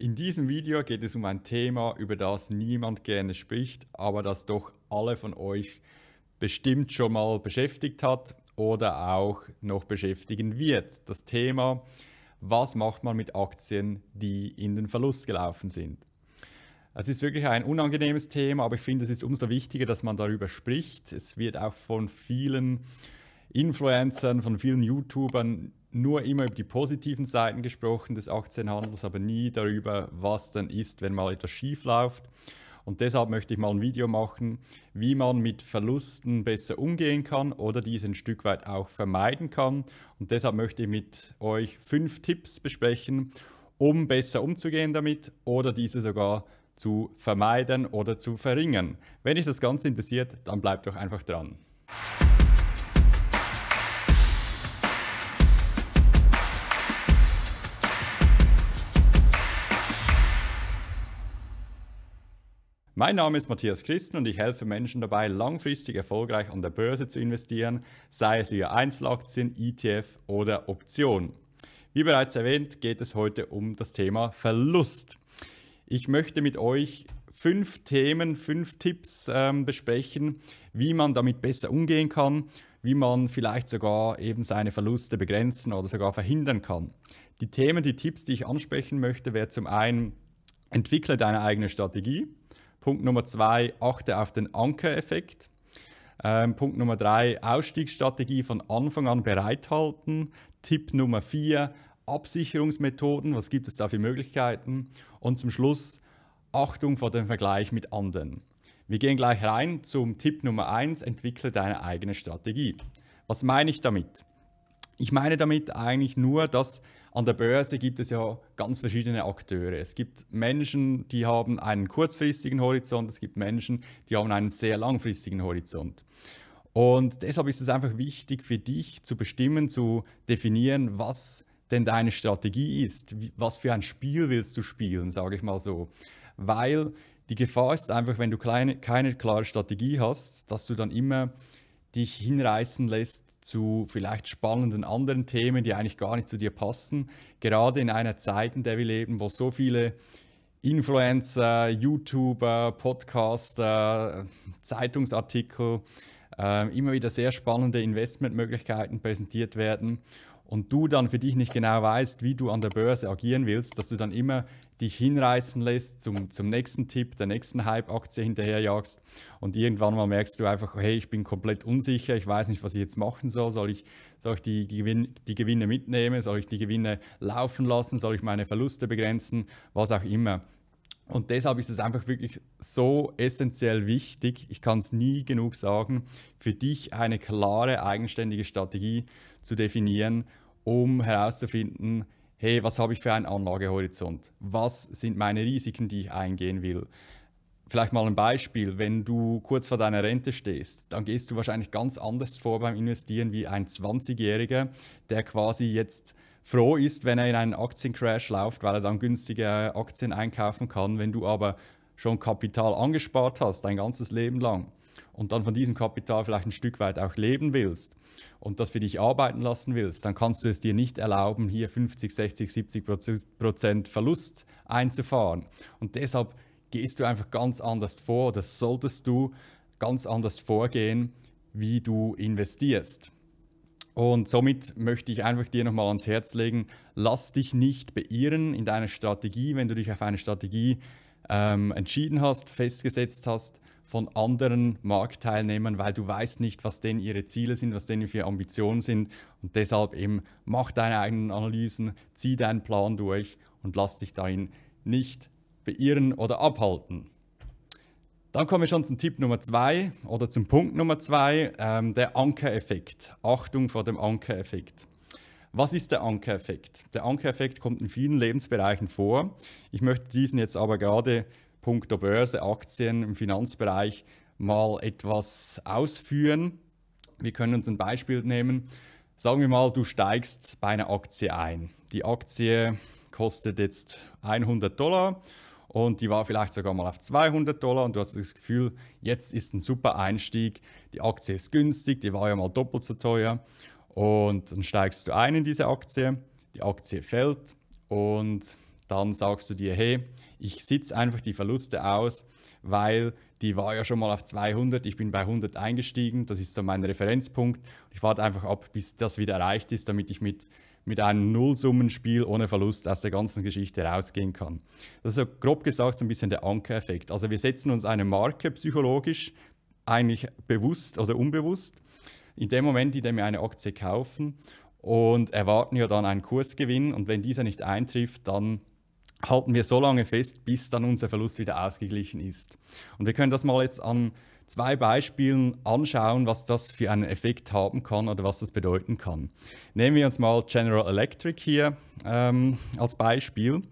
In diesem Video geht es um ein Thema, über das niemand gerne spricht, aber das doch alle von euch bestimmt schon mal beschäftigt hat oder auch noch beschäftigen wird. Das Thema, was macht man mit Aktien, die in den Verlust gelaufen sind. Es ist wirklich ein unangenehmes Thema, aber ich finde, es ist umso wichtiger, dass man darüber spricht. Es wird auch von vielen Influencern, von vielen YouTubern nur immer über die positiven Seiten gesprochen des Aktienhandels, aber nie darüber, was dann ist, wenn mal etwas schief läuft. Und deshalb möchte ich mal ein Video machen, wie man mit Verlusten besser umgehen kann oder diese ein Stück weit auch vermeiden kann. Und deshalb möchte ich mit euch fünf Tipps besprechen, um besser umzugehen damit oder diese sogar zu vermeiden oder zu verringern. Wenn euch das Ganze interessiert, dann bleibt doch einfach dran. Mein Name ist Matthias Christen und ich helfe Menschen dabei, langfristig erfolgreich an der Börse zu investieren, sei es via Einzelaktien, ETF oder Option. Wie bereits erwähnt, geht es heute um das Thema Verlust. Ich möchte mit euch fünf Themen, fünf Tipps ähm, besprechen, wie man damit besser umgehen kann, wie man vielleicht sogar eben seine Verluste begrenzen oder sogar verhindern kann. Die Themen, die Tipps, die ich ansprechen möchte, wäre zum einen, entwickle deine eigene Strategie. Punkt Nummer zwei, achte auf den Ankereffekt. Ähm, Punkt Nummer drei, Ausstiegsstrategie von Anfang an bereithalten. Tipp Nummer vier, Absicherungsmethoden, was gibt es da für Möglichkeiten? Und zum Schluss, Achtung vor dem Vergleich mit anderen. Wir gehen gleich rein zum Tipp Nummer eins: entwickle deine eigene Strategie. Was meine ich damit? Ich meine damit eigentlich nur, dass an der Börse gibt es ja ganz verschiedene Akteure. Es gibt Menschen, die haben einen kurzfristigen Horizont, es gibt Menschen, die haben einen sehr langfristigen Horizont. Und deshalb ist es einfach wichtig für dich zu bestimmen, zu definieren, was denn deine Strategie ist. Was für ein Spiel willst du spielen, sage ich mal so. Weil die Gefahr ist einfach, wenn du kleine, keine klare Strategie hast, dass du dann immer dich hinreißen lässt zu vielleicht spannenden anderen Themen, die eigentlich gar nicht zu dir passen. Gerade in einer Zeit, in der wir leben, wo so viele Influencer, YouTuber, Podcaster, Zeitungsartikel, äh, immer wieder sehr spannende Investmentmöglichkeiten präsentiert werden und du dann für dich nicht genau weißt, wie du an der Börse agieren willst, dass du dann immer dich hinreißen lässt zum, zum nächsten Tipp, der nächsten Hype-Aktie hinterherjagst und irgendwann mal merkst du einfach, hey, ich bin komplett unsicher, ich weiß nicht, was ich jetzt machen soll, soll ich, soll ich die, die, Gewin die Gewinne mitnehmen, soll ich die Gewinne laufen lassen, soll ich meine Verluste begrenzen, was auch immer. Und deshalb ist es einfach wirklich so essentiell wichtig, ich kann es nie genug sagen, für dich eine klare, eigenständige Strategie zu definieren, um herauszufinden, hey, was habe ich für einen Anlagehorizont? Was sind meine Risiken, die ich eingehen will? Vielleicht mal ein Beispiel, wenn du kurz vor deiner Rente stehst, dann gehst du wahrscheinlich ganz anders vor beim Investieren wie ein 20-Jähriger, der quasi jetzt froh ist, wenn er in einen Aktiencrash läuft, weil er dann günstige Aktien einkaufen kann. Wenn du aber schon Kapital angespart hast, dein ganzes Leben lang, und dann von diesem Kapital vielleicht ein Stück weit auch leben willst und das für dich arbeiten lassen willst, dann kannst du es dir nicht erlauben, hier 50, 60, 70 Prozent Verlust einzufahren. Und deshalb gehst du einfach ganz anders vor, das solltest du ganz anders vorgehen, wie du investierst. Und somit möchte ich einfach dir nochmal ans Herz legen, lass dich nicht beirren in deiner Strategie, wenn du dich auf eine Strategie ähm, entschieden hast, festgesetzt hast von anderen Marktteilnehmern, weil du weißt nicht, was denn ihre Ziele sind, was denn für Ambitionen sind. Und deshalb eben mach deine eigenen Analysen, zieh deinen Plan durch und lass dich darin nicht beirren oder abhalten. Dann kommen wir schon zum Tipp Nummer zwei oder zum Punkt Nummer zwei, ähm, der Ankereffekt. Achtung vor dem Ankereffekt. Was ist der Ankereffekt? Der Ankereffekt kommt in vielen Lebensbereichen vor. Ich möchte diesen jetzt aber gerade punkto Börse, Aktien im Finanzbereich mal etwas ausführen. Wir können uns ein Beispiel nehmen. Sagen wir mal, du steigst bei einer Aktie ein. Die Aktie kostet jetzt 100 Dollar und die war vielleicht sogar mal auf 200 Dollar und du hast das Gefühl, jetzt ist ein super Einstieg, die Aktie ist günstig, die war ja mal doppelt so teuer und dann steigst du ein in diese Aktie, die Aktie fällt und dann sagst du dir, hey, ich sitze einfach die Verluste aus, weil die war ja schon mal auf 200, ich bin bei 100 eingestiegen, das ist so mein Referenzpunkt. Ich warte einfach ab, bis das wieder erreicht ist, damit ich mit, mit einem Nullsummenspiel ohne Verlust aus der ganzen Geschichte rausgehen kann. Das ist so grob gesagt so ein bisschen der Ankereffekt. Also wir setzen uns eine Marke psychologisch, eigentlich bewusst oder unbewusst, in dem Moment, in dem wir eine Aktie kaufen und erwarten ja dann einen Kursgewinn und wenn dieser nicht eintrifft, dann halten wir so lange fest, bis dann unser Verlust wieder ausgeglichen ist. Und wir können das mal jetzt an zwei Beispielen anschauen, was das für einen Effekt haben kann oder was das bedeuten kann. Nehmen wir uns mal General Electric hier ähm, als Beispiel.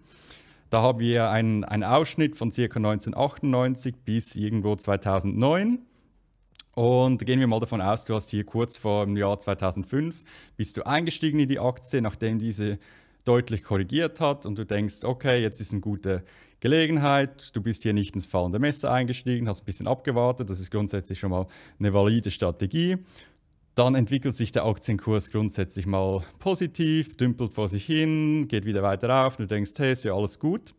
Da haben wir einen, einen Ausschnitt von ca. 1998 bis irgendwo 2009. Und gehen wir mal davon aus, du hast hier kurz vor dem Jahr 2005, bist du eingestiegen in die Aktie, nachdem diese deutlich korrigiert hat und du denkst, okay, jetzt ist eine gute Gelegenheit, du bist hier nicht ins fallende Messer eingestiegen, hast ein bisschen abgewartet, das ist grundsätzlich schon mal eine valide Strategie. Dann entwickelt sich der Aktienkurs grundsätzlich mal positiv, dümpelt vor sich hin, geht wieder weiter auf, du denkst, hey, ist ja alles gut.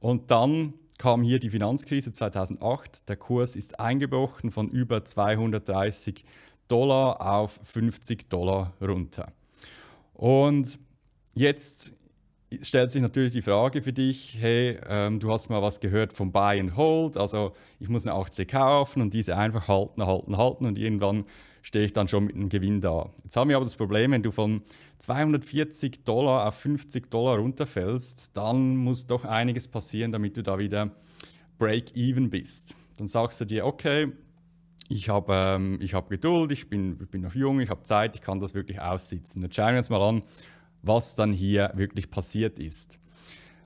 Und dann kam hier die Finanzkrise 2008, der Kurs ist eingebrochen von über 230 Dollar auf 50 Dollar runter. Und Jetzt stellt sich natürlich die Frage für dich, hey, ähm, du hast mal was gehört vom Buy and Hold, also ich muss eine Aktie kaufen und diese einfach halten, halten, halten und irgendwann stehe ich dann schon mit einem Gewinn da. Jetzt haben wir aber das Problem, wenn du von 240 Dollar auf 50 Dollar runterfällst, dann muss doch einiges passieren, damit du da wieder break-even bist. Dann sagst du dir, okay, ich habe ähm, hab Geduld, ich bin, ich bin noch jung, ich habe Zeit, ich kann das wirklich aussitzen. Jetzt schauen wir uns mal an, was dann hier wirklich passiert ist.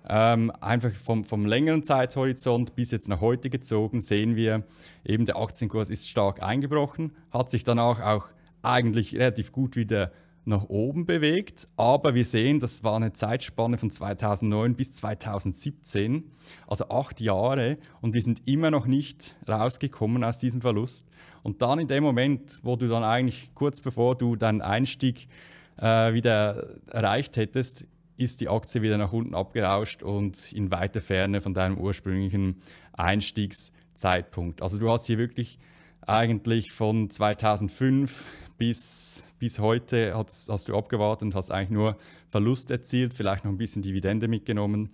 Ähm, einfach vom, vom längeren Zeithorizont bis jetzt nach heute gezogen sehen wir, eben der Aktienkurs ist stark eingebrochen, hat sich danach auch eigentlich relativ gut wieder nach oben bewegt, aber wir sehen, das war eine Zeitspanne von 2009 bis 2017, also acht Jahre, und wir sind immer noch nicht rausgekommen aus diesem Verlust. Und dann in dem Moment, wo du dann eigentlich kurz bevor du deinen Einstieg äh, wieder erreicht hättest, ist die Aktie wieder nach unten abgerauscht und in weiter Ferne von deinem ursprünglichen Einstiegszeitpunkt. Also du hast hier wirklich eigentlich von 2005 bis, bis heute hast, hast du abgewartet und hast eigentlich nur Verlust erzielt, vielleicht noch ein bisschen Dividende mitgenommen.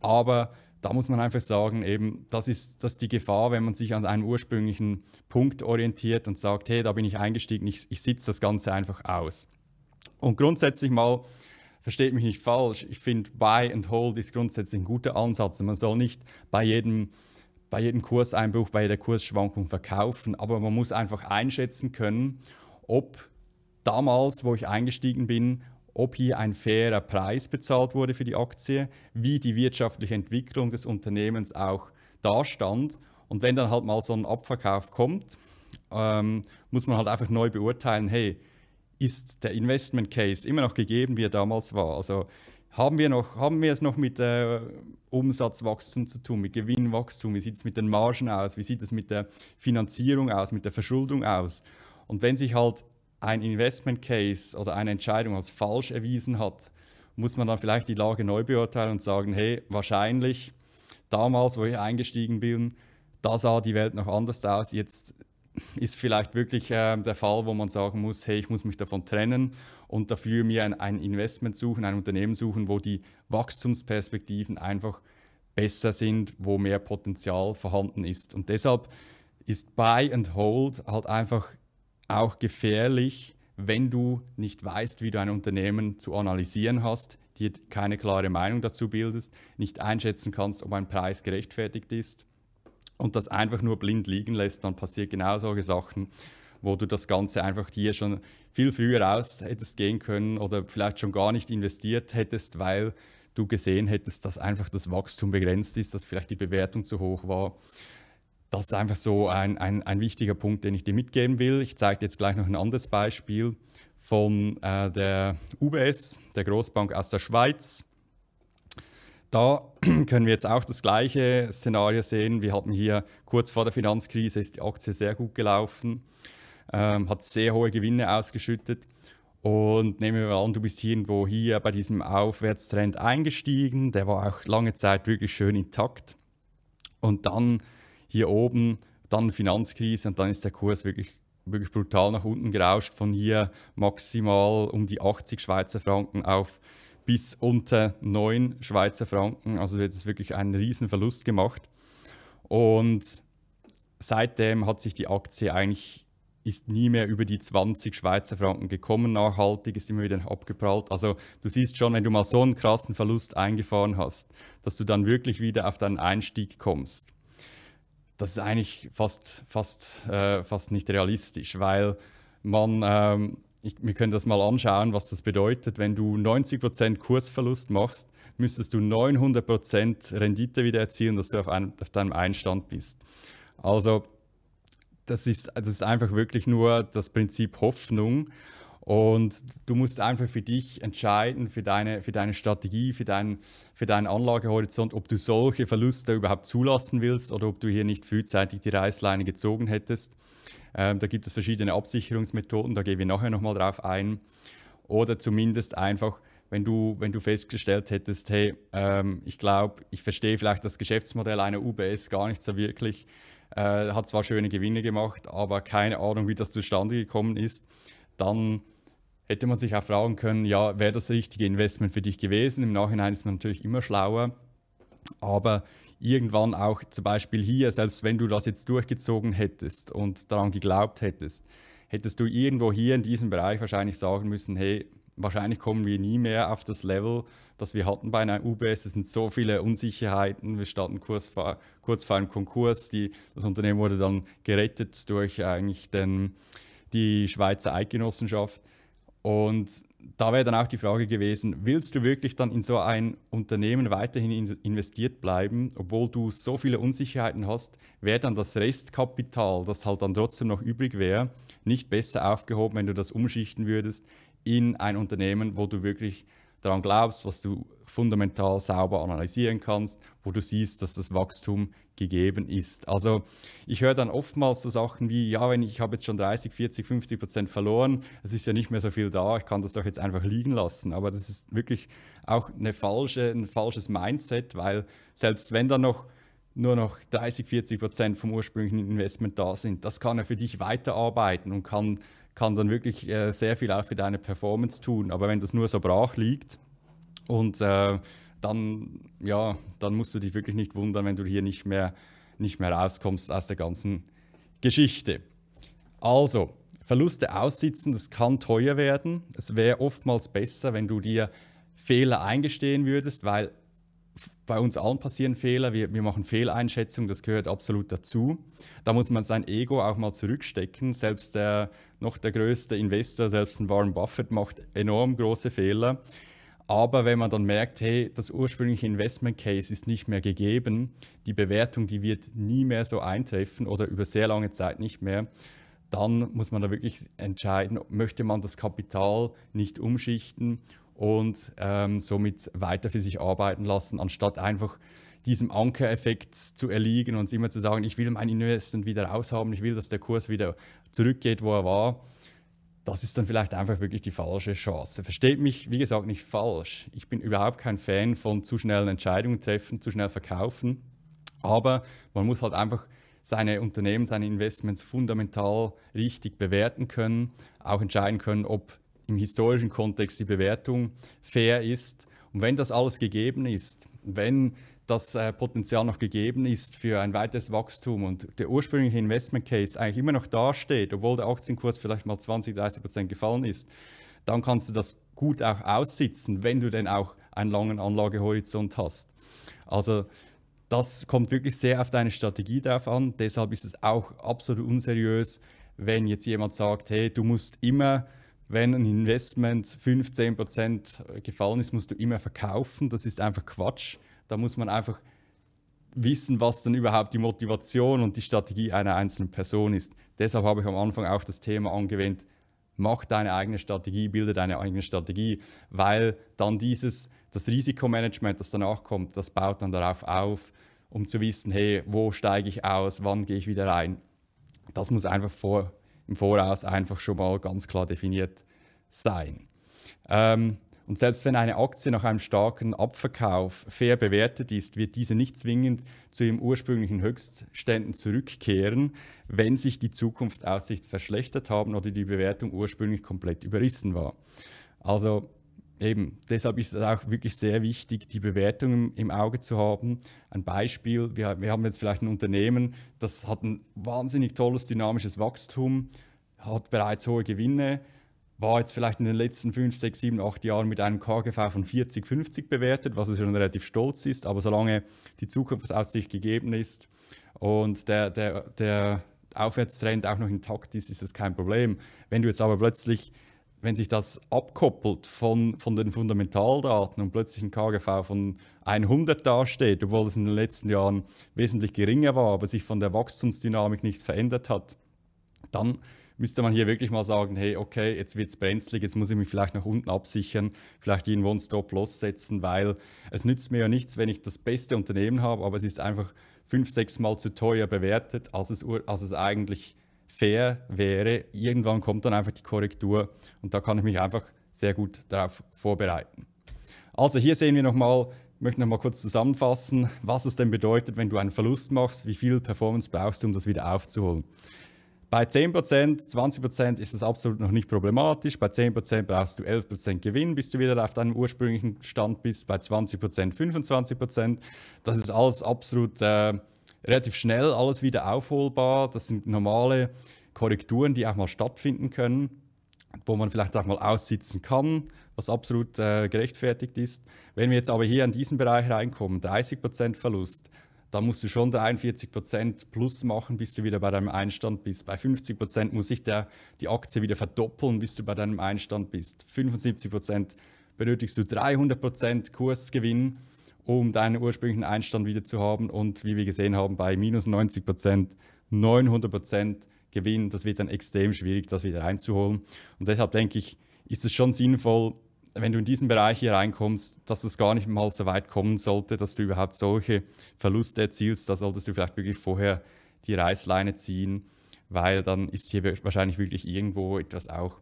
Aber da muss man einfach sagen, eben, das ist, das ist die Gefahr, wenn man sich an einem ursprünglichen Punkt orientiert und sagt, hey, da bin ich eingestiegen, ich, ich sitze das Ganze einfach aus. Und grundsätzlich mal, versteht mich nicht falsch, ich finde Buy and Hold ist grundsätzlich ein guter Ansatz. Man soll nicht bei jedem, bei jedem Kurseinbruch, bei jeder Kursschwankung verkaufen, aber man muss einfach einschätzen können, ob damals, wo ich eingestiegen bin, ob hier ein fairer Preis bezahlt wurde für die Aktie, wie die wirtschaftliche Entwicklung des Unternehmens auch dastand. Und wenn dann halt mal so ein Abverkauf kommt, ähm, muss man halt einfach neu beurteilen, hey, ist der Investment Case immer noch gegeben, wie er damals war. Also haben wir, noch, haben wir es noch mit äh, Umsatzwachstum zu tun, mit Gewinnwachstum? Wie sieht es mit den Margen aus? Wie sieht es mit der Finanzierung aus, mit der Verschuldung aus? Und wenn sich halt ein Investment Case oder eine Entscheidung als falsch erwiesen hat, muss man dann vielleicht die Lage neu beurteilen und sagen, hey, wahrscheinlich damals, wo ich eingestiegen bin, da sah die Welt noch anders aus. Jetzt ist vielleicht wirklich äh, der Fall, wo man sagen muss, hey, ich muss mich davon trennen und dafür mir ein, ein Investment suchen, ein Unternehmen suchen, wo die Wachstumsperspektiven einfach besser sind, wo mehr Potenzial vorhanden ist. Und deshalb ist Buy and Hold halt einfach auch gefährlich, wenn du nicht weißt, wie du ein Unternehmen zu analysieren hast, dir keine klare Meinung dazu bildest, nicht einschätzen kannst, ob ein Preis gerechtfertigt ist und das einfach nur blind liegen lässt, dann passiert genau solche Sachen, wo du das Ganze einfach hier schon viel früher aus hättest gehen können oder vielleicht schon gar nicht investiert hättest, weil du gesehen hättest, dass einfach das Wachstum begrenzt ist, dass vielleicht die Bewertung zu hoch war. Das ist einfach so ein, ein, ein wichtiger Punkt, den ich dir mitgeben will. Ich zeige dir jetzt gleich noch ein anderes Beispiel von äh, der UBS, der Großbank aus der Schweiz. Da können wir jetzt auch das gleiche Szenario sehen. Wir hatten hier kurz vor der Finanzkrise ist die Aktie sehr gut gelaufen, ähm, hat sehr hohe Gewinne ausgeschüttet. Und nehmen wir an, du bist irgendwo hier bei diesem Aufwärtstrend eingestiegen, der war auch lange Zeit wirklich schön intakt. Und dann hier oben, dann Finanzkrise und dann ist der Kurs wirklich, wirklich brutal nach unten gerauscht, von hier maximal um die 80 Schweizer Franken auf bis unter 9 Schweizer Franken. Also wird es wirklich einen riesen Verlust gemacht. Und seitdem hat sich die Aktie eigentlich ist nie mehr über die 20 Schweizer Franken gekommen, nachhaltig, ist immer wieder abgeprallt. Also du siehst schon, wenn du mal so einen krassen Verlust eingefahren hast, dass du dann wirklich wieder auf deinen Einstieg kommst. Das ist eigentlich fast, fast, äh, fast nicht realistisch, weil man, ähm, ich, wir können das mal anschauen, was das bedeutet. Wenn du 90% Kursverlust machst, müsstest du 900% Rendite wieder erzielen, dass du auf, einem, auf deinem Einstand bist. Also das ist, das ist einfach wirklich nur das Prinzip Hoffnung. Und du musst einfach für dich entscheiden, für deine, für deine Strategie, für deinen, für deinen Anlagehorizont, ob du solche Verluste überhaupt zulassen willst oder ob du hier nicht frühzeitig die Reißleine gezogen hättest. Ähm, da gibt es verschiedene Absicherungsmethoden, da gehen wir nachher nochmal drauf ein. Oder zumindest einfach, wenn du, wenn du festgestellt hättest, hey, ähm, ich glaube, ich verstehe vielleicht das Geschäftsmodell einer UBS gar nicht so wirklich äh, hat zwar schöne Gewinne gemacht, aber keine Ahnung, wie das zustande gekommen ist, dann hätte man sich auch fragen können, ja, wäre das richtige Investment für dich gewesen? Im Nachhinein ist man natürlich immer schlauer, aber irgendwann auch zum Beispiel hier, selbst wenn du das jetzt durchgezogen hättest und daran geglaubt hättest, hättest du irgendwo hier in diesem Bereich wahrscheinlich sagen müssen, hey, wahrscheinlich kommen wir nie mehr auf das Level, das wir hatten bei einer UBS. Es sind so viele Unsicherheiten. Wir standen kurz vor, kurz vor einem Konkurs. Die, das Unternehmen wurde dann gerettet durch eigentlich den, die Schweizer Eidgenossenschaft. Und da wäre dann auch die Frage gewesen, willst du wirklich dann in so ein Unternehmen weiterhin investiert bleiben, obwohl du so viele Unsicherheiten hast, wäre dann das Restkapital, das halt dann trotzdem noch übrig wäre, nicht besser aufgehoben, wenn du das umschichten würdest in ein Unternehmen, wo du wirklich daran glaubst, was du fundamental sauber analysieren kannst, wo du siehst, dass das Wachstum gegeben ist. Also ich höre dann oftmals so Sachen wie, ja, wenn ich, habe jetzt schon 30, 40, 50 Prozent verloren, es ist ja nicht mehr so viel da, ich kann das doch jetzt einfach liegen lassen. Aber das ist wirklich auch eine falsche, ein falsches Mindset, weil selbst wenn dann noch nur noch 30, 40 Prozent vom ursprünglichen Investment da sind, das kann er für dich weiterarbeiten und kann kann dann wirklich äh, sehr viel auch für deine Performance tun. Aber wenn das nur so brach liegt und äh, dann, ja, dann musst du dich wirklich nicht wundern, wenn du hier nicht mehr, nicht mehr rauskommst aus der ganzen Geschichte. Also, Verluste aussitzen, das kann teuer werden. Es wäre oftmals besser, wenn du dir Fehler eingestehen würdest, weil bei uns allen passieren Fehler, wir, wir machen Fehleinschätzungen, das gehört absolut dazu. Da muss man sein Ego auch mal zurückstecken. Selbst der, noch der größte Investor, selbst ein Warren Buffett, macht enorm große Fehler. Aber wenn man dann merkt, hey, das ursprüngliche Investment Case ist nicht mehr gegeben, die Bewertung, die wird nie mehr so eintreffen oder über sehr lange Zeit nicht mehr, dann muss man da wirklich entscheiden, möchte man das Kapital nicht umschichten und ähm, somit weiter für sich arbeiten lassen, anstatt einfach diesem Ankereffekt zu erliegen und immer zu sagen, ich will mein Investment wieder raushaben, ich will, dass der Kurs wieder zurückgeht, wo er war. Das ist dann vielleicht einfach wirklich die falsche Chance. Versteht mich, wie gesagt, nicht falsch. Ich bin überhaupt kein Fan von zu schnellen Entscheidungen treffen, zu schnell verkaufen. Aber man muss halt einfach seine Unternehmen, seine Investments fundamental richtig bewerten können, auch entscheiden können, ob im historischen Kontext die Bewertung fair ist. Und wenn das alles gegeben ist, wenn das äh, Potenzial noch gegeben ist für ein weiteres Wachstum und der ursprüngliche Investment Case eigentlich immer noch dasteht, obwohl der Aktienkurs vielleicht mal 20, 30 Prozent gefallen ist, dann kannst du das gut auch aussitzen, wenn du denn auch einen langen Anlagehorizont hast. Also das kommt wirklich sehr auf deine Strategie drauf an. Deshalb ist es auch absolut unseriös, wenn jetzt jemand sagt, hey, du musst immer wenn ein Investment 15 gefallen ist, musst du immer verkaufen. Das ist einfach Quatsch. Da muss man einfach wissen, was dann überhaupt die Motivation und die Strategie einer einzelnen Person ist. Deshalb habe ich am Anfang auch das Thema angewendet, mach deine eigene Strategie, bilde deine eigene Strategie, weil dann dieses, das Risikomanagement, das danach kommt, das baut dann darauf auf, um zu wissen, hey, wo steige ich aus, wann gehe ich wieder rein. Das muss einfach vor, im Voraus einfach schon mal ganz klar definiert sein. Ähm, und selbst wenn eine Aktie nach einem starken Abverkauf fair bewertet ist, wird diese nicht zwingend zu ihren ursprünglichen Höchstständen zurückkehren, wenn sich die Zukunftsaussichten verschlechtert haben oder die Bewertung ursprünglich komplett überrissen war. Also eben, deshalb ist es auch wirklich sehr wichtig, die Bewertung im Auge zu haben. Ein Beispiel, wir, wir haben jetzt vielleicht ein Unternehmen, das hat ein wahnsinnig tolles dynamisches Wachstum, hat bereits hohe Gewinne, war jetzt vielleicht in den letzten 5, 6, 7, 8 Jahren mit einem KGV von 40, 50 bewertet, was schon relativ stolz ist. Aber solange die Zukunftsaussicht gegeben ist und der, der, der Aufwärtstrend auch noch intakt ist, ist das kein Problem. Wenn du jetzt aber plötzlich, wenn sich das abkoppelt von, von den Fundamentaldaten und plötzlich ein KGV von 100 dasteht, obwohl es in den letzten Jahren wesentlich geringer war, aber sich von der Wachstumsdynamik nichts verändert hat, dann müsste man hier wirklich mal sagen, hey, okay, jetzt wird es brenzlig, jetzt muss ich mich vielleicht nach unten absichern, vielleicht irgendwo einen Stop-Loss setzen, weil es nützt mir ja nichts, wenn ich das beste Unternehmen habe, aber es ist einfach fünf, sechs Mal zu teuer bewertet, als es, als es eigentlich fair wäre. Irgendwann kommt dann einfach die Korrektur und da kann ich mich einfach sehr gut darauf vorbereiten. Also hier sehen wir nochmal, ich möchte nochmal kurz zusammenfassen, was es denn bedeutet, wenn du einen Verlust machst, wie viel Performance brauchst du, um das wieder aufzuholen. Bei 10%, 20% ist es absolut noch nicht problematisch. Bei 10% brauchst du 11% Gewinn, bis du wieder auf deinem ursprünglichen Stand bist. Bei 20% 25%. Das ist alles absolut äh, relativ schnell, alles wieder aufholbar. Das sind normale Korrekturen, die auch mal stattfinden können, wo man vielleicht auch mal aussitzen kann, was absolut äh, gerechtfertigt ist. Wenn wir jetzt aber hier in diesen Bereich reinkommen, 30% Verlust, da musst du schon 43% plus machen, bis du wieder bei deinem Einstand bist. Bei 50% muss sich die Aktie wieder verdoppeln, bis du bei deinem Einstand bist. 75% benötigst du 300% Kursgewinn, um deinen ursprünglichen Einstand wieder zu haben. Und wie wir gesehen haben, bei minus 90%, 900% Gewinn, das wird dann extrem schwierig, das wieder einzuholen. Und deshalb denke ich, ist es schon sinnvoll, wenn du in diesen Bereich hier reinkommst, dass es gar nicht mal so weit kommen sollte, dass du überhaupt solche Verluste erzielst, da solltest du vielleicht wirklich vorher die Reißleine ziehen, weil dann ist hier wahrscheinlich wirklich irgendwo etwas auch,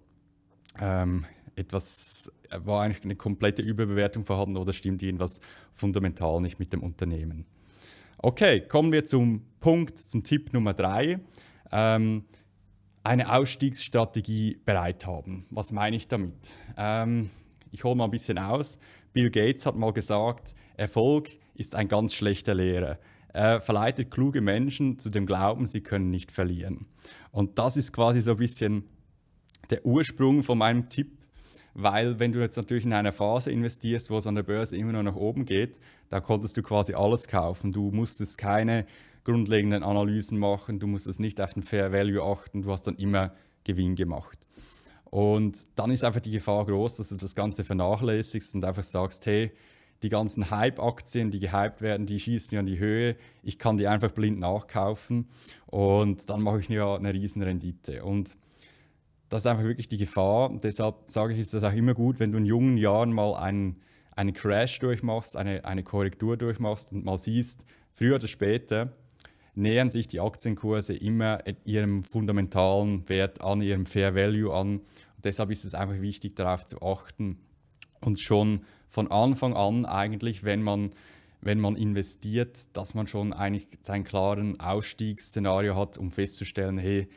ähm, etwas, war eigentlich eine komplette Überbewertung vorhanden oder stimmt irgendwas fundamental nicht mit dem Unternehmen. Okay, kommen wir zum Punkt, zum Tipp Nummer drei. Ähm, eine Ausstiegsstrategie bereit haben. Was meine ich damit? Ähm, ich hole mal ein bisschen aus. Bill Gates hat mal gesagt, Erfolg ist ein ganz schlechter Lehrer. Er verleitet kluge Menschen zu dem Glauben, sie können nicht verlieren. Und das ist quasi so ein bisschen der Ursprung von meinem Tipp, weil wenn du jetzt natürlich in einer Phase investierst, wo es an der Börse immer noch nach oben geht, da konntest du quasi alles kaufen. Du musstest keine grundlegenden Analysen machen, du musstest nicht auf den Fair Value achten, du hast dann immer Gewinn gemacht. Und dann ist einfach die Gefahr groß, dass du das Ganze vernachlässigst und einfach sagst, hey, die ganzen Hype-Aktien, die gehypt werden, die schießen ja in die Höhe. Ich kann die einfach blind nachkaufen und dann mache ich ja eine riesen Rendite. Und das ist einfach wirklich die Gefahr. Deshalb sage ich, ist das auch immer gut, wenn du in jungen Jahren mal einen, einen Crash durchmachst, eine, eine Korrektur durchmachst und mal siehst, früher oder später nähern sich die Aktienkurse immer ihrem fundamentalen Wert an, ihrem Fair Value an. Und deshalb ist es einfach wichtig, darauf zu achten und schon von Anfang an eigentlich, wenn man, wenn man investiert, dass man schon eigentlich seinen klaren Ausstiegsszenario hat, um festzustellen, hey,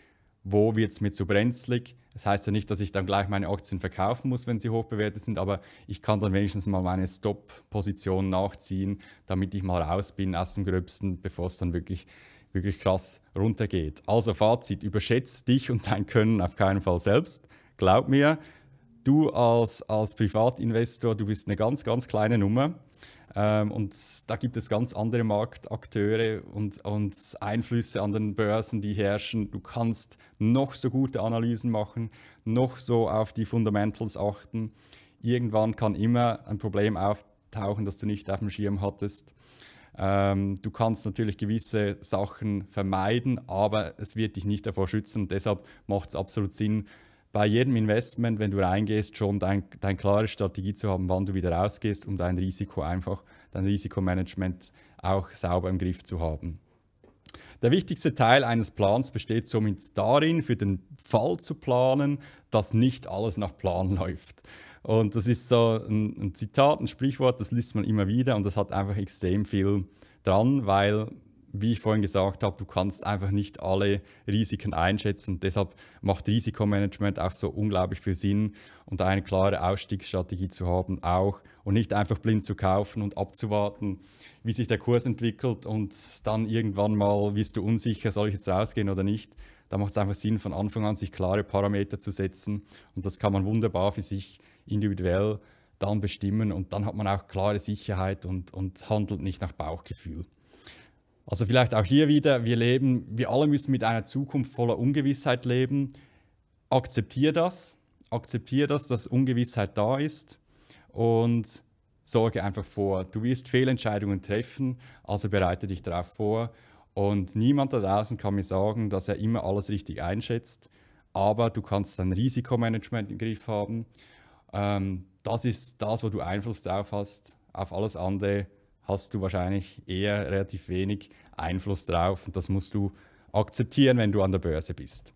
wo wird es mir zu brenzlig? Das heißt ja nicht, dass ich dann gleich meine Aktien verkaufen muss, wenn sie hoch bewertet sind, aber ich kann dann wenigstens mal meine Stop-Position nachziehen, damit ich mal raus bin aus dem Gröbsten, bevor es dann wirklich, wirklich krass runtergeht. Also Fazit, überschätzt dich und dein Können auf keinen Fall selbst. Glaub mir, du als, als Privatinvestor, du bist eine ganz, ganz kleine Nummer. Ähm, und da gibt es ganz andere Marktakteure und, und Einflüsse an den Börsen, die herrschen. Du kannst noch so gute Analysen machen, noch so auf die Fundamentals achten. Irgendwann kann immer ein Problem auftauchen, das du nicht auf dem Schirm hattest. Ähm, du kannst natürlich gewisse Sachen vermeiden, aber es wird dich nicht davor schützen. Und deshalb macht es absolut Sinn, bei jedem Investment, wenn du reingehst, schon deine dein klare Strategie zu haben, wann du wieder rausgehst, um dein Risiko einfach, dein Risikomanagement auch sauber im Griff zu haben. Der wichtigste Teil eines Plans besteht somit darin, für den Fall zu planen, dass nicht alles nach Plan läuft. Und das ist so ein, ein Zitat, ein Sprichwort, das liest man immer wieder und das hat einfach extrem viel dran, weil wie ich vorhin gesagt habe, du kannst einfach nicht alle Risiken einschätzen. Deshalb macht Risikomanagement auch so unglaublich viel Sinn und eine klare Ausstiegsstrategie zu haben auch und nicht einfach blind zu kaufen und abzuwarten, wie sich der Kurs entwickelt und dann irgendwann mal wirst du unsicher, soll ich jetzt rausgehen oder nicht. Da macht es einfach Sinn, von Anfang an sich klare Parameter zu setzen und das kann man wunderbar für sich individuell dann bestimmen und dann hat man auch klare Sicherheit und, und handelt nicht nach Bauchgefühl. Also vielleicht auch hier wieder, wir leben, wir alle müssen mit einer Zukunft voller Ungewissheit leben. Akzeptiere das, akzeptiere das, dass Ungewissheit da ist und sorge einfach vor. Du wirst Fehlentscheidungen treffen, also bereite dich darauf vor. Und niemand da draußen kann mir sagen, dass er immer alles richtig einschätzt, aber du kannst dein Risikomanagement im Griff haben. Ähm, das ist das, wo du Einfluss drauf hast. Auf alles andere hast du wahrscheinlich eher relativ wenig Einfluss drauf und das musst du akzeptieren, wenn du an der Börse bist.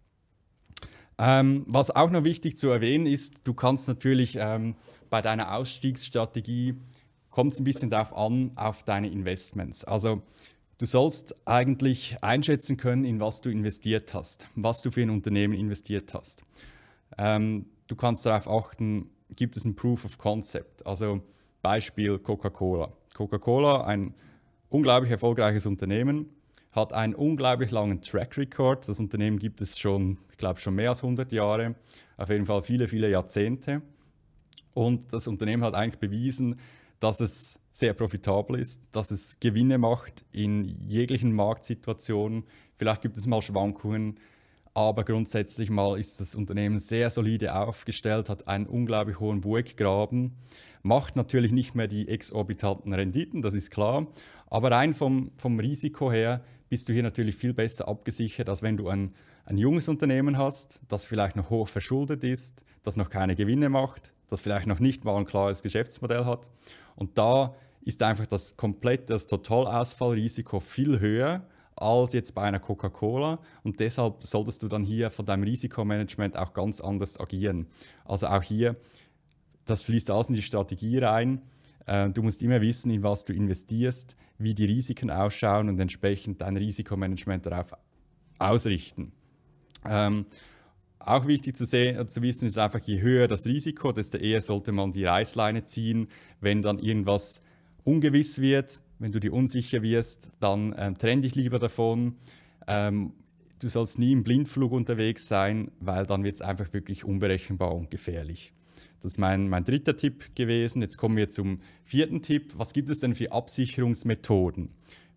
Ähm, was auch noch wichtig zu erwähnen ist, du kannst natürlich ähm, bei deiner Ausstiegsstrategie, kommt es ein bisschen darauf an, auf deine Investments. Also du sollst eigentlich einschätzen können, in was du investiert hast, was du für ein Unternehmen investiert hast. Ähm, du kannst darauf achten, gibt es ein Proof of Concept, also Beispiel Coca-Cola. Coca-Cola, ein unglaublich erfolgreiches Unternehmen, hat einen unglaublich langen Track Record. Das Unternehmen gibt es schon, ich glaube, schon mehr als 100 Jahre, auf jeden Fall viele, viele Jahrzehnte. Und das Unternehmen hat eigentlich bewiesen, dass es sehr profitabel ist, dass es Gewinne macht in jeglichen Marktsituationen. Vielleicht gibt es mal Schwankungen, aber grundsätzlich mal ist das Unternehmen sehr solide aufgestellt, hat einen unglaublich hohen Burggraben, macht natürlich nicht mehr die exorbitanten Renditen, das ist klar, aber rein vom, vom Risiko her bist du hier natürlich viel besser abgesichert, als wenn du ein, ein junges Unternehmen hast, das vielleicht noch hoch verschuldet ist, das noch keine Gewinne macht, das vielleicht noch nicht mal ein klares Geschäftsmodell hat. Und da ist einfach das komplette, das Totalausfallrisiko viel höher als jetzt bei einer Coca-Cola und deshalb solltest du dann hier von deinem Risikomanagement auch ganz anders agieren. Also auch hier, das fließt alles in die Strategie rein. Äh, du musst immer wissen, in was du investierst, wie die Risiken ausschauen und entsprechend dein Risikomanagement darauf ausrichten. Ähm, auch wichtig zu, sehen, zu wissen ist einfach, je höher das Risiko, desto eher sollte man die Reißleine ziehen, wenn dann irgendwas ungewiss wird, wenn du dir unsicher wirst, dann ähm, trenn dich lieber davon. Ähm, du sollst nie im Blindflug unterwegs sein, weil dann wird es einfach wirklich unberechenbar und gefährlich. Das ist mein, mein dritter Tipp gewesen. Jetzt kommen wir zum vierten Tipp. Was gibt es denn für Absicherungsmethoden?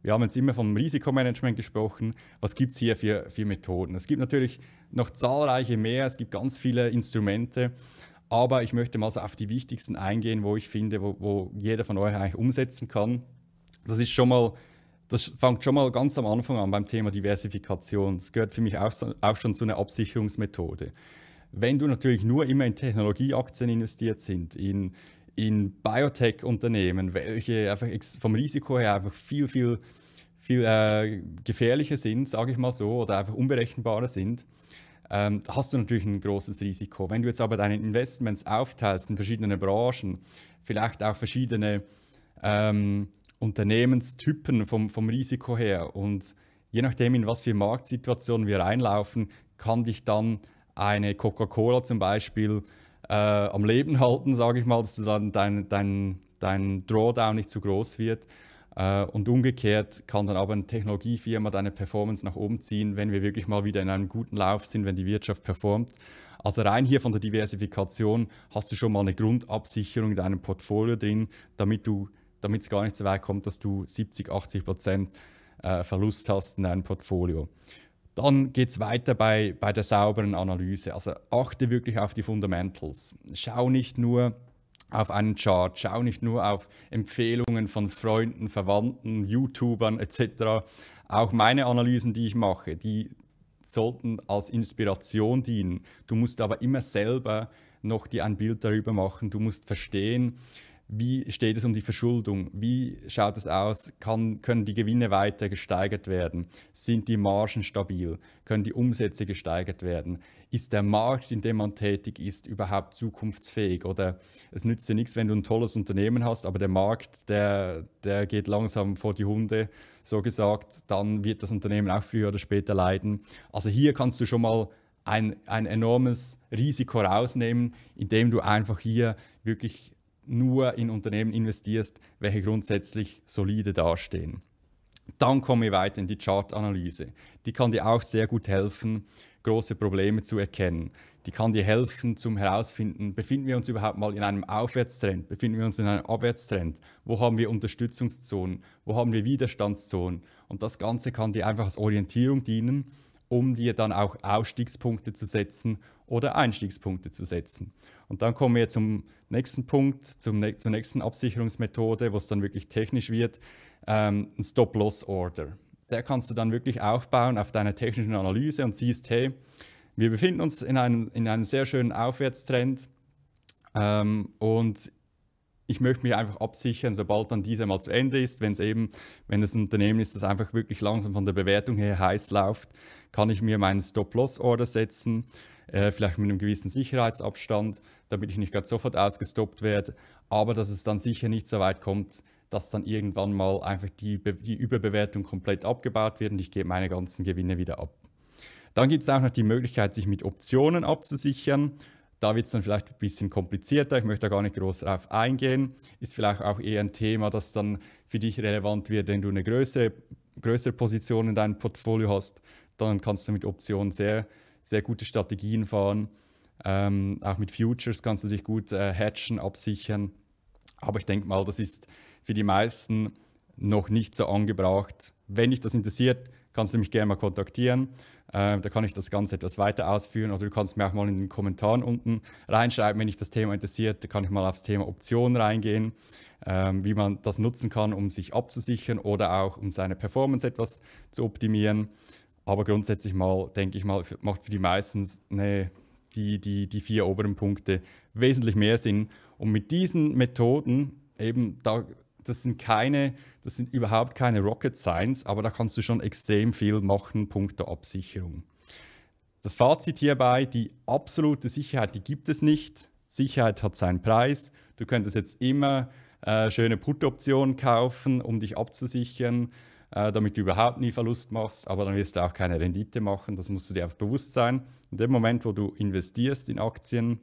Wir haben jetzt immer vom Risikomanagement gesprochen. Was gibt es hier für, für Methoden? Es gibt natürlich noch zahlreiche mehr. Es gibt ganz viele Instrumente. Aber ich möchte mal so auf die wichtigsten eingehen, wo ich finde, wo, wo jeder von euch eigentlich umsetzen kann. Das ist schon mal, das fängt schon mal ganz am Anfang an beim Thema Diversifikation. Das gehört für mich auch, auch schon zu einer Absicherungsmethode. Wenn du natürlich nur immer in Technologieaktien investiert sind, in, in Biotech-Unternehmen, welche einfach vom Risiko her einfach viel, viel, viel äh, gefährlicher sind, sage ich mal so, oder einfach unberechenbarer sind, ähm, hast du natürlich ein großes Risiko. Wenn du jetzt aber deine Investments aufteilst in verschiedene Branchen, vielleicht auch verschiedene ähm, Unternehmenstypen vom, vom Risiko her. Und je nachdem, in was für Marktsituationen wir reinlaufen, kann dich dann eine Coca-Cola zum Beispiel äh, am Leben halten, sage ich mal, dass du dann dein, dein, dein Drawdown nicht zu groß wird. Äh, und umgekehrt kann dann aber eine Technologiefirma deine Performance nach oben ziehen, wenn wir wirklich mal wieder in einem guten Lauf sind, wenn die Wirtschaft performt. Also rein hier von der Diversifikation hast du schon mal eine Grundabsicherung in deinem Portfolio drin, damit du damit es gar nicht so weit kommt, dass du 70, 80 Prozent äh, Verlust hast in deinem Portfolio. Dann geht es weiter bei, bei der sauberen Analyse. Also achte wirklich auf die Fundamentals. Schau nicht nur auf einen Chart, schau nicht nur auf Empfehlungen von Freunden, Verwandten, YouTubern etc. Auch meine Analysen, die ich mache, die sollten als Inspiration dienen. Du musst aber immer selber noch dir ein Bild darüber machen. Du musst verstehen, wie steht es um die Verschuldung? Wie schaut es aus? Kann, können die Gewinne weiter gesteigert werden? Sind die Margen stabil? Können die Umsätze gesteigert werden? Ist der Markt, in dem man tätig ist, überhaupt zukunftsfähig? Oder es nützt dir nichts, wenn du ein tolles Unternehmen hast, aber der Markt, der, der geht langsam vor die Hunde, so gesagt, dann wird das Unternehmen auch früher oder später leiden. Also hier kannst du schon mal ein, ein enormes Risiko rausnehmen, indem du einfach hier wirklich nur in Unternehmen investierst, welche grundsätzlich solide dastehen. Dann kommen wir weiter in die Chartanalyse. Die kann dir auch sehr gut helfen, große Probleme zu erkennen. Die kann dir helfen zum herausfinden, befinden wir uns überhaupt mal in einem Aufwärtstrend, befinden wir uns in einem Abwärtstrend, wo haben wir Unterstützungszonen, wo haben wir Widerstandszonen. Und das Ganze kann dir einfach als Orientierung dienen, um dir dann auch Ausstiegspunkte zu setzen oder Einstiegspunkte zu setzen. Und dann kommen wir zum nächsten Punkt, zum, zur nächsten Absicherungsmethode, wo es dann wirklich technisch wird, ähm, ein Stop-Loss-Order. Der kannst du dann wirklich aufbauen auf deiner technischen Analyse und siehst, hey, wir befinden uns in einem, in einem sehr schönen Aufwärtstrend ähm, und ich möchte mich einfach absichern, sobald dann dieser mal zu Ende ist, wenn es eben, wenn es ein Unternehmen ist, das einfach wirklich langsam von der Bewertung her heiß läuft, kann ich mir meinen Stop-Loss-Order setzen, äh, vielleicht mit einem gewissen Sicherheitsabstand, damit ich nicht gerade sofort ausgestoppt werde, aber dass es dann sicher nicht so weit kommt, dass dann irgendwann mal einfach die, die Überbewertung komplett abgebaut wird und ich gebe meine ganzen Gewinne wieder ab. Dann gibt es auch noch die Möglichkeit, sich mit Optionen abzusichern. Da wird es dann vielleicht ein bisschen komplizierter, ich möchte da gar nicht groß darauf eingehen. Ist vielleicht auch eher ein Thema, das dann für dich relevant wird, wenn du eine größere, größere Position in deinem Portfolio hast. Dann kannst du mit Optionen sehr, sehr gute Strategien fahren. Ähm, auch mit Futures kannst du dich gut äh, hatchen, absichern. Aber ich denke mal, das ist für die meisten noch nicht so angebracht. Wenn dich das interessiert, kannst du mich gerne mal kontaktieren. Äh, da kann ich das Ganze etwas weiter ausführen oder du kannst mir auch mal in den Kommentaren unten reinschreiben, wenn dich das Thema interessiert. Da kann ich mal aufs Thema Optionen reingehen, äh, wie man das nutzen kann, um sich abzusichern oder auch um seine Performance etwas zu optimieren. Aber grundsätzlich mal, denke ich mal, macht für die meisten eine, die, die, die vier oberen Punkte wesentlich mehr Sinn. Und mit diesen Methoden eben da das sind keine, das sind überhaupt keine Rocket Science, aber da kannst du schon extrem viel machen, punkto Absicherung. Das Fazit hierbei, die absolute Sicherheit, die gibt es nicht. Sicherheit hat seinen Preis. Du könntest jetzt immer äh, schöne Put-Optionen kaufen, um dich abzusichern, äh, damit du überhaupt nie Verlust machst, aber dann wirst du auch keine Rendite machen. Das musst du dir auch bewusst sein. In dem Moment, wo du investierst in Aktien,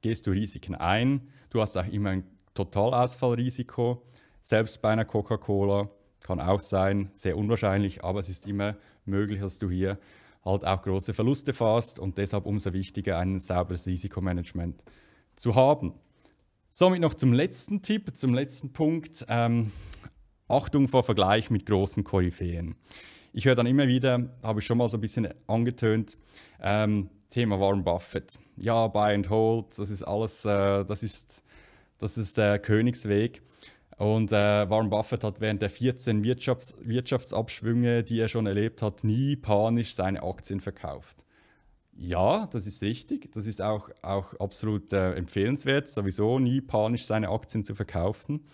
gehst du Risiken ein. Du hast auch immer ein Totalausfallrisiko. Selbst bei einer Coca-Cola kann auch sein, sehr unwahrscheinlich, aber es ist immer möglich, dass du hier halt auch große Verluste fährst und deshalb umso wichtiger, ein sauberes Risikomanagement zu haben. Somit noch zum letzten Tipp, zum letzten Punkt. Ähm, Achtung vor Vergleich mit großen Koryphäen. Ich höre dann immer wieder, habe ich schon mal so ein bisschen angetönt, ähm, Thema Warren Buffett. Ja, Buy and Hold, das ist alles, äh, das ist das ist der Königsweg. Und äh, Warren Buffett hat während der 14 Wirtschafts Wirtschaftsabschwünge, die er schon erlebt hat, nie panisch seine Aktien verkauft. Ja, das ist richtig. Das ist auch, auch absolut äh, empfehlenswert, sowieso nie panisch seine Aktien zu verkaufen.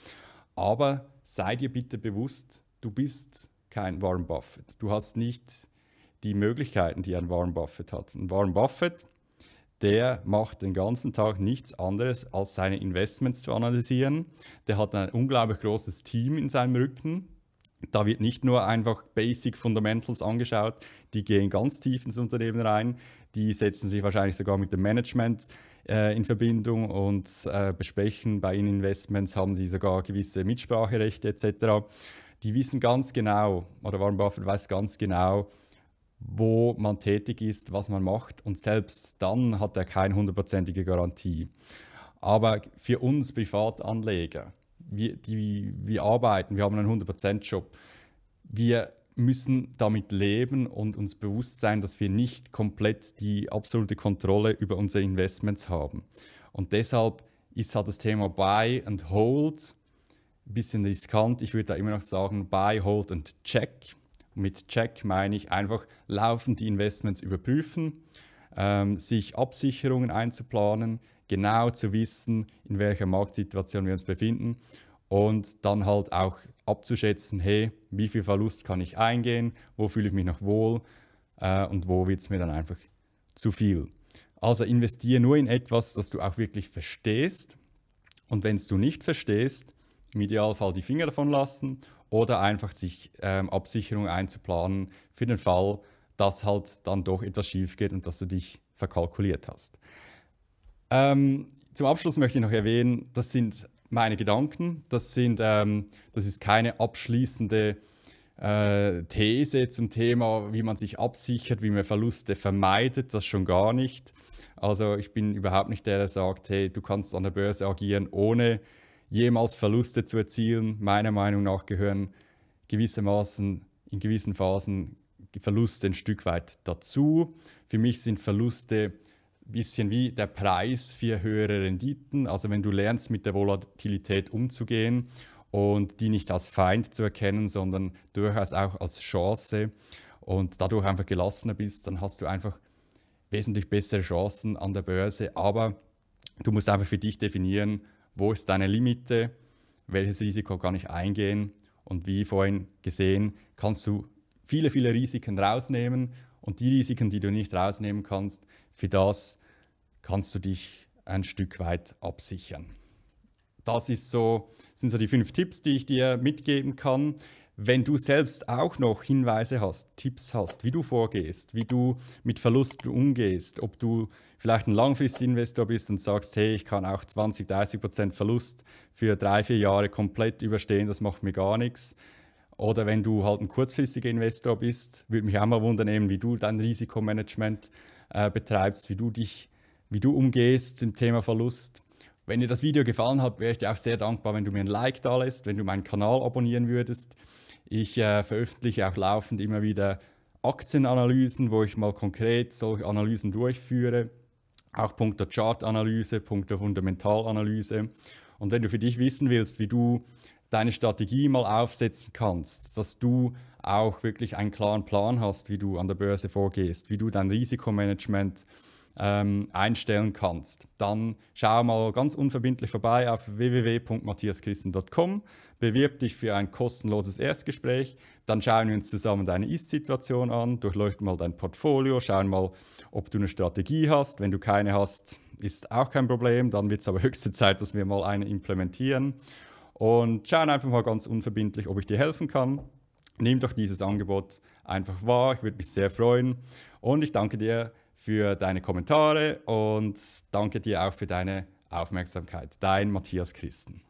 Aber sei dir bitte bewusst, du bist kein Warren Buffett. Du hast nicht die Möglichkeiten, die ein Warren Buffett hat. Ein Warren Buffett der macht den ganzen Tag nichts anderes, als seine Investments zu analysieren. Der hat ein unglaublich großes Team in seinem Rücken. Da wird nicht nur einfach Basic Fundamentals angeschaut, die gehen ganz tief ins Unternehmen rein, die setzen sich wahrscheinlich sogar mit dem Management äh, in Verbindung und äh, besprechen bei ihren Investments, haben sie sogar gewisse Mitspracherechte etc. Die wissen ganz genau, oder Warren Buffett weiß ganz genau, wo man tätig ist, was man macht. Und selbst dann hat er keine hundertprozentige Garantie. Aber für uns Privatanleger, wir, die, wir arbeiten, wir haben einen 100%-Job, wir müssen damit leben und uns bewusst sein, dass wir nicht komplett die absolute Kontrolle über unsere Investments haben. Und deshalb ist halt das Thema Buy and Hold ein bisschen riskant. Ich würde da immer noch sagen Buy, Hold and Check mit Check meine ich einfach laufend die Investments überprüfen, ähm, sich Absicherungen einzuplanen, genau zu wissen, in welcher Marktsituation wir uns befinden und dann halt auch abzuschätzen, hey, wie viel Verlust kann ich eingehen, wo fühle ich mich noch wohl äh, und wo wird es mir dann einfach zu viel. Also investiere nur in etwas, das du auch wirklich verstehst und wenn es du nicht verstehst, im Idealfall die Finger davon lassen oder einfach sich ähm, Absicherung einzuplanen für den Fall, dass halt dann doch etwas schief geht und dass du dich verkalkuliert hast. Ähm, zum Abschluss möchte ich noch erwähnen, das sind meine Gedanken, das, sind, ähm, das ist keine abschließende äh, These zum Thema, wie man sich absichert, wie man Verluste vermeidet, das schon gar nicht. Also ich bin überhaupt nicht der, der sagt, hey, du kannst an der Börse agieren, ohne jemals Verluste zu erzielen. Meiner Meinung nach gehören gewissermaßen in gewissen Phasen Verluste ein Stück weit dazu. Für mich sind Verluste ein bisschen wie der Preis für höhere Renditen. Also wenn du lernst, mit der Volatilität umzugehen und die nicht als Feind zu erkennen, sondern durchaus auch als Chance und dadurch einfach gelassener bist, dann hast du einfach wesentlich bessere Chancen an der Börse. Aber du musst einfach für dich definieren, wo ist deine Limite, welches Risiko kann ich eingehen und wie vorhin gesehen, kannst du viele, viele Risiken rausnehmen und die Risiken, die du nicht rausnehmen kannst, für das kannst du dich ein Stück weit absichern. Das ist so, sind so die fünf Tipps, die ich dir mitgeben kann. Wenn du selbst auch noch Hinweise hast, Tipps hast, wie du vorgehst, wie du mit Verlusten umgehst, ob du vielleicht ein Langfristinvestor bist und sagst, hey, ich kann auch 20, 30 Prozent Verlust für drei, vier Jahre komplett überstehen, das macht mir gar nichts, oder wenn du halt ein kurzfristiger Investor bist, würde mich auch mal wundern, wie du dein Risikomanagement äh, betreibst, wie du dich, wie du umgehst im Thema Verlust. Wenn dir das Video gefallen hat, wäre ich dir auch sehr dankbar, wenn du mir ein Like da lässt, wenn du meinen Kanal abonnieren würdest. Ich äh, veröffentliche auch laufend immer wieder Aktienanalysen, wo ich mal konkret solche Analysen durchführe. Auch Punkt der Chartanalyse, Punkt der Fundamentalanalyse. Und wenn du für dich wissen willst, wie du deine Strategie mal aufsetzen kannst, dass du auch wirklich einen klaren Plan hast, wie du an der Börse vorgehst, wie du dein Risikomanagement ähm, einstellen kannst, dann schau mal ganz unverbindlich vorbei auf www.matthiaschristen.com, bewirb dich für ein kostenloses Erstgespräch, dann schauen wir uns zusammen deine Ist-Situation an, durchleuchten mal dein Portfolio, schauen mal, ob du eine Strategie hast. Wenn du keine hast, ist auch kein Problem, dann wird es aber höchste Zeit, dass wir mal eine implementieren und schauen einfach mal ganz unverbindlich, ob ich dir helfen kann. Nimm doch dieses Angebot einfach wahr, ich würde mich sehr freuen und ich danke dir für deine Kommentare und danke dir auch für deine Aufmerksamkeit. Dein Matthias Christen.